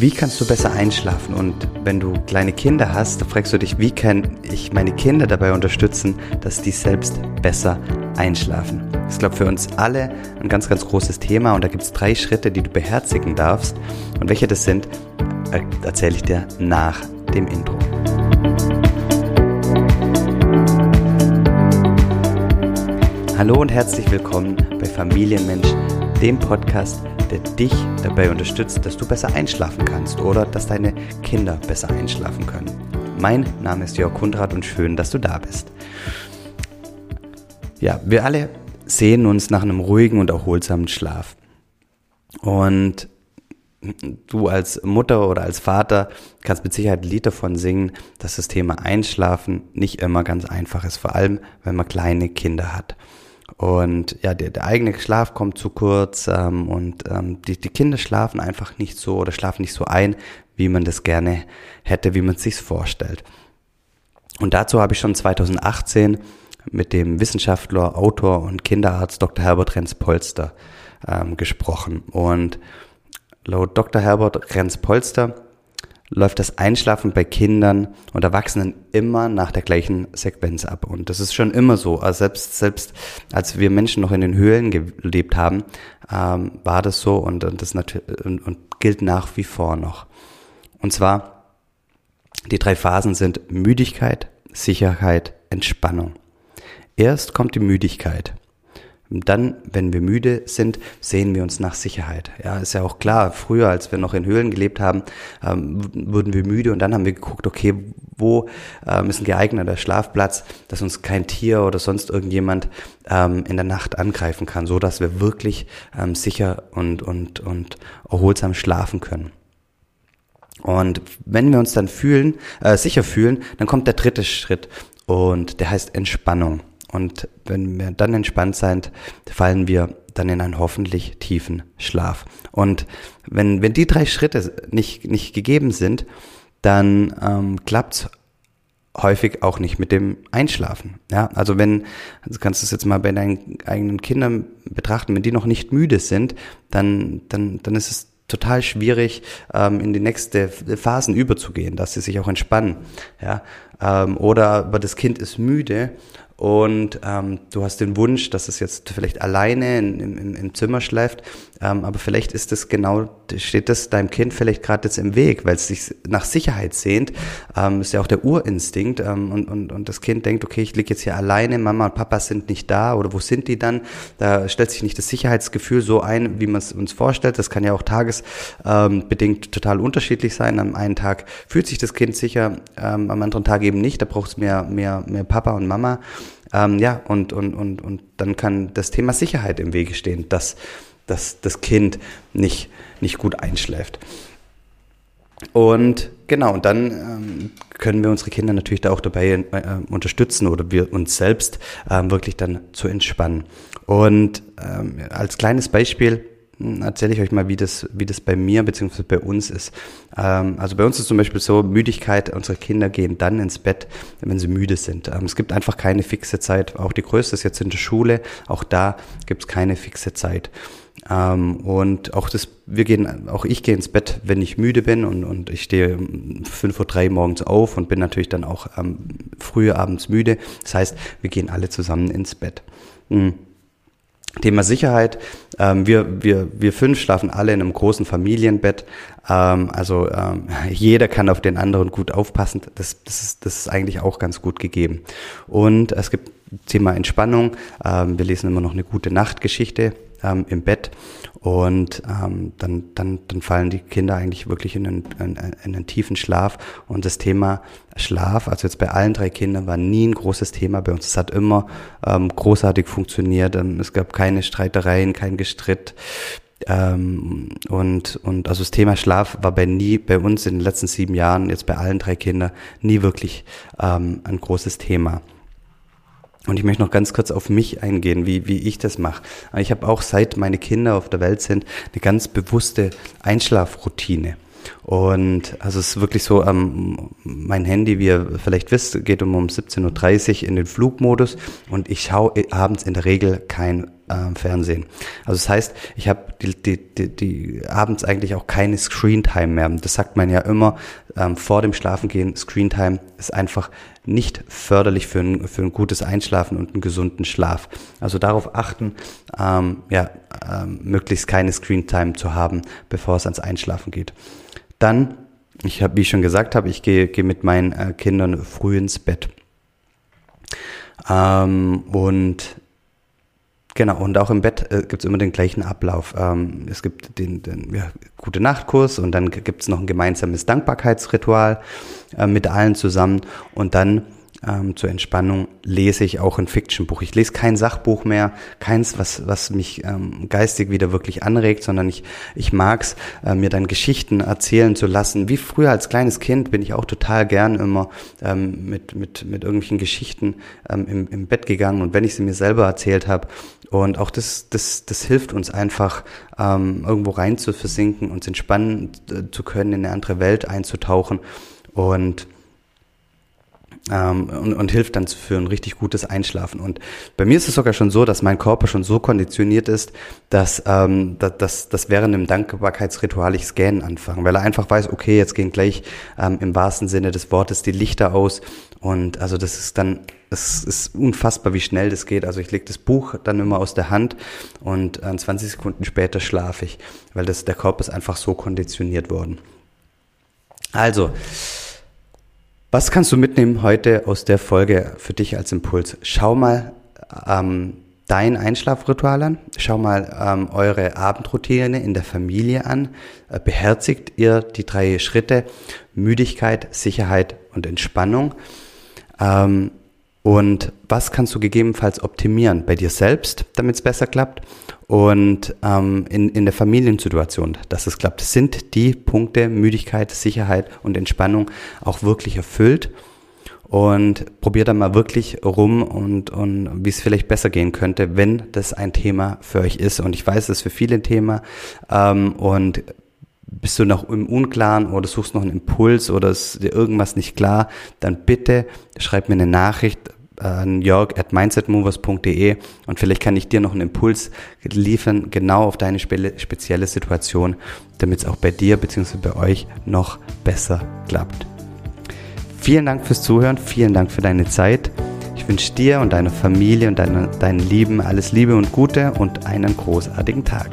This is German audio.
Wie kannst du besser einschlafen? Und wenn du kleine Kinder hast, dann fragst du dich, wie kann ich meine Kinder dabei unterstützen, dass die selbst besser einschlafen? Das ist, glaube ich, für uns alle ein ganz, ganz großes Thema und da gibt es drei Schritte, die du beherzigen darfst. Und welche das sind, erzähle ich dir nach dem Intro. Hallo und herzlich willkommen bei Familienmensch, dem Podcast, der dich dabei unterstützt, dass du besser einschlafen kannst oder dass deine Kinder besser einschlafen können. Mein Name ist Jörg Kundrat und schön, dass du da bist. Ja, wir alle sehen uns nach einem ruhigen und erholsamen Schlaf. Und du als Mutter oder als Vater kannst mit Sicherheit ein Lied davon singen, dass das Thema Einschlafen nicht immer ganz einfach ist, vor allem wenn man kleine Kinder hat. Und ja, der, der eigene Schlaf kommt zu kurz ähm, und ähm, die, die Kinder schlafen einfach nicht so oder schlafen nicht so ein, wie man das gerne hätte, wie man es sich vorstellt. Und dazu habe ich schon 2018 mit dem Wissenschaftler, Autor und Kinderarzt Dr. Herbert Renz-Polster ähm, gesprochen. Und laut Dr. Herbert Renz-Polster läuft das Einschlafen bei Kindern und Erwachsenen immer nach der gleichen Sequenz ab. Und das ist schon immer so. Also selbst, selbst als wir Menschen noch in den Höhlen gelebt haben, ähm, war das so und, und das und, und gilt nach wie vor noch. Und zwar, die drei Phasen sind Müdigkeit, Sicherheit, Entspannung. Erst kommt die Müdigkeit. Dann, wenn wir müde sind, sehen wir uns nach Sicherheit. Ja, ist ja auch klar. Früher, als wir noch in Höhlen gelebt haben, ähm, wurden wir müde und dann haben wir geguckt, okay, wo ähm, ist ein geeigneter Schlafplatz, dass uns kein Tier oder sonst irgendjemand ähm, in der Nacht angreifen kann, so dass wir wirklich ähm, sicher und, und, und erholsam schlafen können. Und wenn wir uns dann fühlen, äh, sicher fühlen, dann kommt der dritte Schritt und der heißt Entspannung. Und wenn wir dann entspannt sind, fallen wir dann in einen hoffentlich tiefen Schlaf. Und wenn, wenn die drei Schritte nicht, nicht gegeben sind, dann ähm, klappt häufig auch nicht mit dem Einschlafen. Ja, also wenn, also kannst du es jetzt mal bei deinen eigenen Kindern betrachten, wenn die noch nicht müde sind, dann, dann, dann ist es total schwierig, ähm, in die nächste Phasen überzugehen, dass sie sich auch entspannen. Ja, ähm, oder aber das Kind ist müde und ähm, du hast den Wunsch, dass es jetzt vielleicht alleine in, im, im Zimmer schläft, ähm, aber vielleicht ist es genau, steht das deinem Kind vielleicht gerade jetzt im Weg, weil es sich nach Sicherheit sehnt. Ähm, ist ja auch der Urinstinkt ähm, und, und, und das Kind denkt, okay, ich liege jetzt hier alleine, Mama und Papa sind nicht da oder wo sind die dann? Da stellt sich nicht das Sicherheitsgefühl so ein, wie man es uns vorstellt. Das kann ja auch tagesbedingt ähm, total unterschiedlich sein. Am einen Tag fühlt sich das Kind sicher, ähm, am anderen Tag eben nicht. Da braucht es mehr, mehr, mehr Papa und Mama. Ähm, ja, und, und, und, und dann kann das Thema Sicherheit im Wege stehen, dass, dass das Kind nicht, nicht gut einschläft. Und genau, und dann ähm, können wir unsere Kinder natürlich da auch dabei äh, unterstützen oder wir uns selbst ähm, wirklich dann zu entspannen. Und ähm, als kleines Beispiel, erzähle ich euch mal, wie das, wie das bei mir bzw. bei uns ist. Ähm, also bei uns ist zum Beispiel so, Müdigkeit, unsere Kinder gehen dann ins Bett, wenn sie müde sind. Ähm, es gibt einfach keine fixe Zeit. Auch die größte ist jetzt in der Schule, auch da gibt es keine fixe Zeit. Ähm, und auch das, wir gehen, auch ich gehe ins Bett, wenn ich müde bin und, und ich stehe um 5.03 Uhr morgens auf und bin natürlich dann auch ähm, früh abends müde. Das heißt, wir gehen alle zusammen ins Bett. Mhm. Thema Sicherheit. Ähm, wir, wir, wir fünf schlafen alle in einem großen Familienbett. Ähm, also ähm, jeder kann auf den anderen gut aufpassen. Das, das, ist, das ist eigentlich auch ganz gut gegeben. Und es gibt Thema Entspannung. Ähm, wir lesen immer noch eine gute Nachtgeschichte ähm, im Bett und ähm, dann, dann, dann fallen die Kinder eigentlich wirklich in einen, in, in einen tiefen Schlaf. Und das Thema Schlaf, also jetzt bei allen drei Kindern, war nie ein großes Thema bei uns. Es hat immer ähm, großartig funktioniert. Ähm, es gab keine Streitereien, kein Gestritt. Ähm, und, und also das Thema Schlaf war bei nie, bei uns in den letzten sieben Jahren, jetzt bei allen drei Kindern, nie wirklich ähm, ein großes Thema. Und ich möchte noch ganz kurz auf mich eingehen, wie, wie ich das mache. Ich habe auch seit meine Kinder auf der Welt sind eine ganz bewusste Einschlafroutine. Und also es ist wirklich so, ähm, mein Handy, wie ihr vielleicht wisst, geht um, um 17.30 Uhr in den Flugmodus und ich schaue abends in der Regel kein äh, Fernsehen. Also das heißt, ich habe die, die, die, die abends eigentlich auch keine Screentime mehr. Das sagt man ja immer ähm, vor dem Schlafengehen. Screentime ist einfach nicht förderlich für ein, für ein gutes Einschlafen und einen gesunden Schlaf. Also darauf achten, ähm, ja, ähm, möglichst keine Screentime zu haben, bevor es ans Einschlafen geht. Dann, ich habe, wie ich schon gesagt habe, ich gehe, gehe mit meinen äh, Kindern früh ins Bett. Ähm, und Genau, und auch im Bett äh, gibt es immer den gleichen Ablauf. Ähm, es gibt den, den ja, gute Nachtkurs und dann gibt es noch ein gemeinsames Dankbarkeitsritual äh, mit allen zusammen und dann ähm, zur Entspannung lese ich auch ein Fiction-Buch. Ich lese kein Sachbuch mehr, keins, was, was mich ähm, geistig wieder wirklich anregt, sondern ich, ich mag's, äh, mir dann Geschichten erzählen zu lassen. Wie früher als kleines Kind bin ich auch total gern immer ähm, mit, mit, mit irgendwelchen Geschichten ähm, im, im Bett gegangen und wenn ich sie mir selber erzählt habe. Und auch das, das, das hilft uns einfach, ähm, irgendwo rein zu versinken, uns entspannen äh, zu können, in eine andere Welt einzutauchen. Und ähm, und, und hilft dann für ein richtig gutes Einschlafen. Und bei mir ist es sogar schon so, dass mein Körper schon so konditioniert ist, dass, ähm, dass, dass während dem Dankbarkeitsritual ich Scannen anfange, weil er einfach weiß, okay, jetzt gehen gleich ähm, im wahrsten Sinne des Wortes die Lichter aus. Und also das ist dann, es ist unfassbar, wie schnell das geht. Also ich lege das Buch dann immer aus der Hand und äh, 20 Sekunden später schlafe ich, weil das, der Körper ist einfach so konditioniert worden. Also, was kannst du mitnehmen heute aus der Folge für dich als Impuls? Schau mal ähm, dein Einschlafritual an. Schau mal ähm, eure Abendroutine in der Familie an. Äh, beherzigt ihr die drei Schritte Müdigkeit, Sicherheit und Entspannung? Ähm, und was kannst du gegebenenfalls optimieren bei dir selbst, damit es besser klappt? Und ähm, in, in der Familiensituation, dass es klappt, sind die Punkte Müdigkeit, Sicherheit und Entspannung auch wirklich erfüllt? Und probier dann mal wirklich rum und, und wie es vielleicht besser gehen könnte, wenn das ein Thema für euch ist. Und ich weiß, es ist für viele ein Thema. Ähm, und bist du noch im Unklaren oder suchst noch einen Impuls oder ist dir irgendwas nicht klar, dann bitte schreib mir eine Nachricht an jörg at mindsetmovers.de und vielleicht kann ich dir noch einen Impuls liefern, genau auf deine spezielle Situation, damit es auch bei dir bzw. bei euch noch besser klappt. Vielen Dank fürs Zuhören, vielen Dank für deine Zeit. Ich wünsche dir und deiner Familie und deiner, deinen Lieben alles Liebe und Gute und einen großartigen Tag.